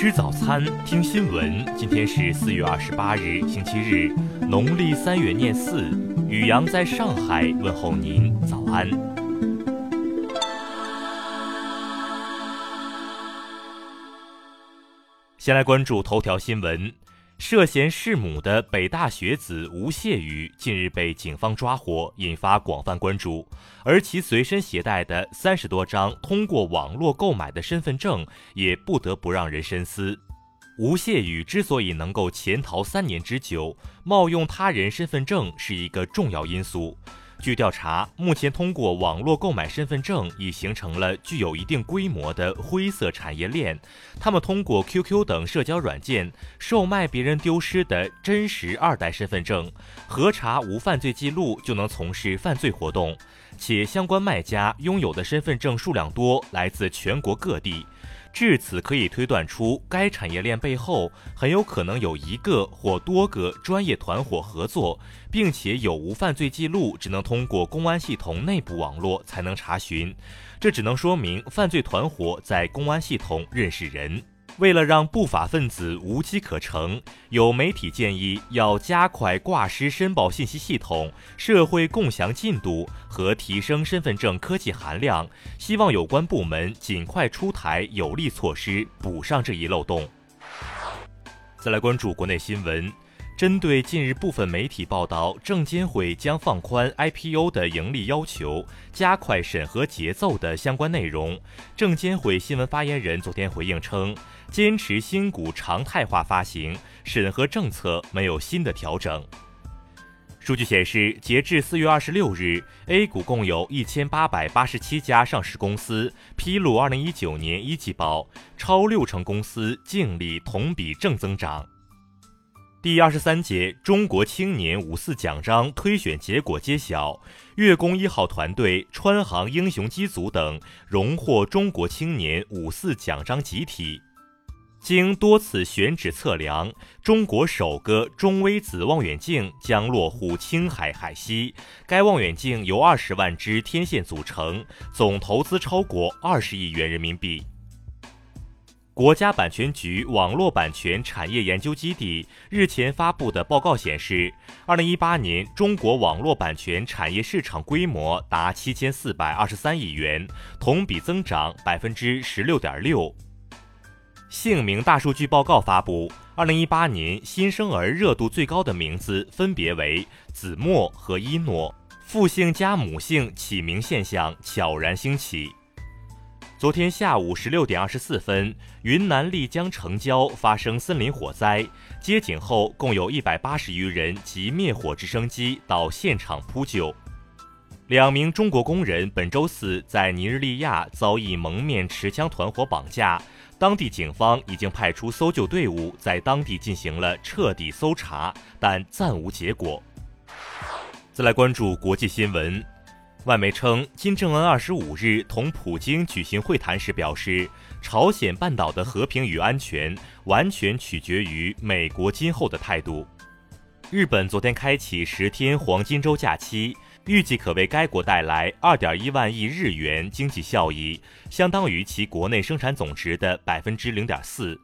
吃早餐，听新闻。今天是四月二十八日，星期日，农历三月廿四。雨阳在上海问候您，早安。先来关注头条新闻。涉嫌弑母的北大学子吴谢宇近日被警方抓获，引发广泛关注。而其随身携带的三十多张通过网络购买的身份证，也不得不让人深思。吴谢宇之所以能够潜逃三年之久，冒用他人身份证是一个重要因素。据调查，目前通过网络购买身份证已形成了具有一定规模的灰色产业链。他们通过 QQ 等社交软件售卖别人丢失的真实二代身份证，核查无犯罪记录就能从事犯罪活动，且相关卖家拥有的身份证数量多，来自全国各地。至此，可以推断出该产业链背后很有可能有一个或多个专业团伙合作，并且有无犯罪记录，只能通过公安系统内部网络才能查询。这只能说明犯罪团伙在公安系统认识人。为了让不法分子无机可乘，有媒体建议要加快挂失申报信息系统、社会共享进度和提升身份证科技含量，希望有关部门尽快出台有力措施，补上这一漏洞。再来关注国内新闻。针对近日部分媒体报道，证监会将放宽 IPO 的盈利要求，加快审核节奏的相关内容，证监会新闻发言人昨天回应称，坚持新股常态化发行，审核政策没有新的调整。数据显示，截至四月二十六日，A 股共有一千八百八十七家上市公司披露二零一九年一季报，超六成公司净利同比正增长。第二十三届中国青年五四奖章推选结果揭晓，月宫一号团队、川航英雄机组等荣获中国青年五四奖章集体。经多次选址测量，中国首个中微子望远镜将落户青海海西。该望远镜由二十万只天线组成，总投资超过二十亿元人民币。国家版权局网络版权产业研究基地日前发布的报告显示，二零一八年中国网络版权产业市场规模达七千四百二十三亿元，同比增长百分之十六点六。姓名大数据报告发布，二零一八年新生儿热度最高的名字分别为子墨和一诺，父姓加母姓起名现象悄然兴起。昨天下午十六点二十四分，云南丽江城郊发生森林火灾，接警后共有一百八十余人及灭火直升机到现场扑救。两名中国工人本周四在尼日利亚遭遇蒙面持枪团伙绑架，当地警方已经派出搜救队伍在当地进行了彻底搜查，但暂无结果。再来关注国际新闻。外媒称，金正恩二十五日同普京举行会谈时表示，朝鲜半岛的和平与安全完全取决于美国今后的态度。日本昨天开启十天黄金周假期，预计可为该国带来二点一万亿日元经济效益，相当于其国内生产总值的百分之零点四。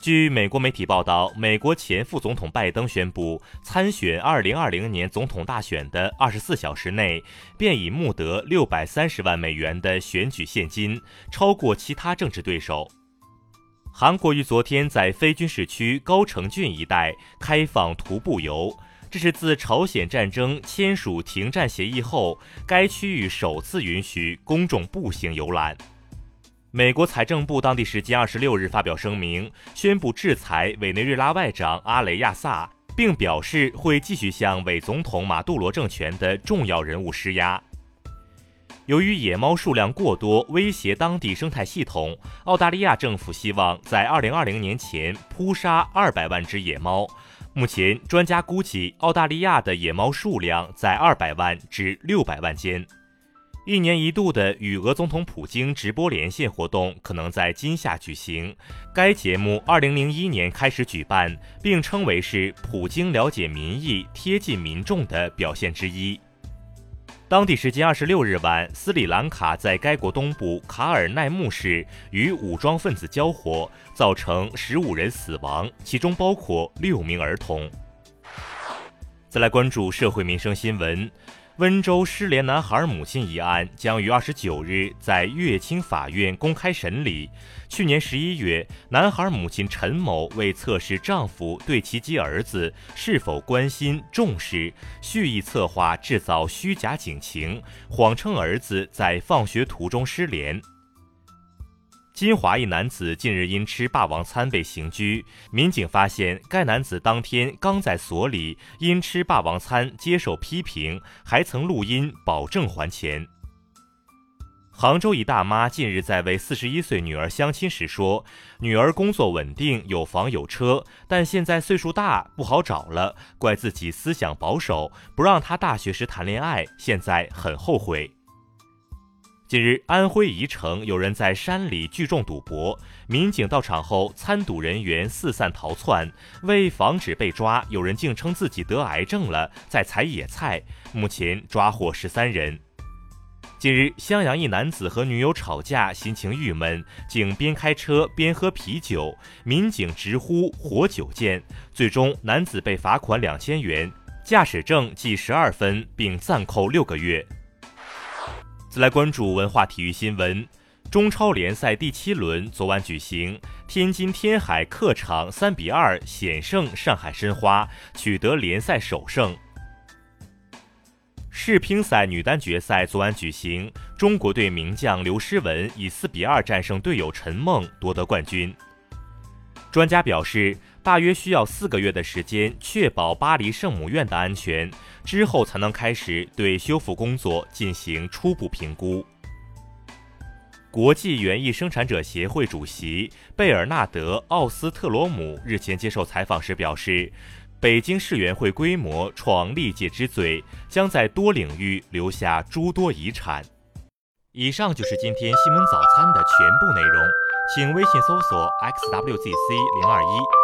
据美国媒体报道，美国前副总统拜登宣布，参选2020年总统大选的24小时内，便已募得630万美元的选举现金，超过其他政治对手。韩国于昨天在非军事区高城郡一带开放徒步游，这是自朝鲜战争签署停战协议后，该区域首次允许公众步行游览。美国财政部当地时间二十六日发表声明，宣布制裁委内瑞拉外长阿雷亚萨，并表示会继续向伪总统马杜罗政权的重要人物施压。由于野猫数量过多，威胁当地生态系统，澳大利亚政府希望在二零二零年前扑杀二百万只野猫。目前，专家估计澳大利亚的野猫数量在二百万至六百万间。一年一度的与俄总统普京直播连线活动可能在今夏举行。该节目2001年开始举办，并称为是普京了解民意、贴近民众的表现之一。当地时间二十六日晚，斯里兰卡在该国东部卡尔奈木市与武装分子交火，造成十五人死亡，其中包括六名儿童。再来关注社会民生新闻。温州失联男孩母亲一案将于二十九日在乐清法院公开审理。去年十一月，男孩母亲陈某为测试丈夫对其及儿子是否关心重视，蓄意策划制造虚假警情，谎称儿子在放学途中失联。金华一男子近日因吃霸王餐被刑拘，民警发现该男子当天刚在所里因吃霸王餐接受批评，还曾录音保证还钱。杭州一大妈近日在为四十一岁女儿相亲时说，女儿工作稳定，有房有车，但现在岁数大不好找了，怪自己思想保守，不让她大学时谈恋爱，现在很后悔。近日，安徽宜城有人在山里聚众赌博，民警到场后，参赌人员四散逃窜。为防止被抓，有人竟称自己得癌症了，在采野菜。目前抓获十三人。近日，襄阳一男子和女友吵架，心情郁闷，竟边开车边喝啤酒，民警直呼“活久见”。最终，男子被罚款两千元，驾驶证记十二分，并暂扣六个月。再来关注文化体育新闻，中超联赛第七轮昨晚举行，天津天海客场三比二险胜上海申花，取得联赛首胜。世乒赛女单决赛昨晚举行，中国队名将刘诗雯以四比二战胜队友陈梦，夺得冠军。专家表示，大约需要四个月的时间，确保巴黎圣母院的安全，之后才能开始对修复工作进行初步评估。国际园艺生产者协会主席贝尔纳德·奥斯特罗姆日前接受采访时表示，北京世园会规模创历届之最，将在多领域留下诸多遗产。以上就是今天新闻早餐的全部内容。请微信搜索 xwzc 零二一，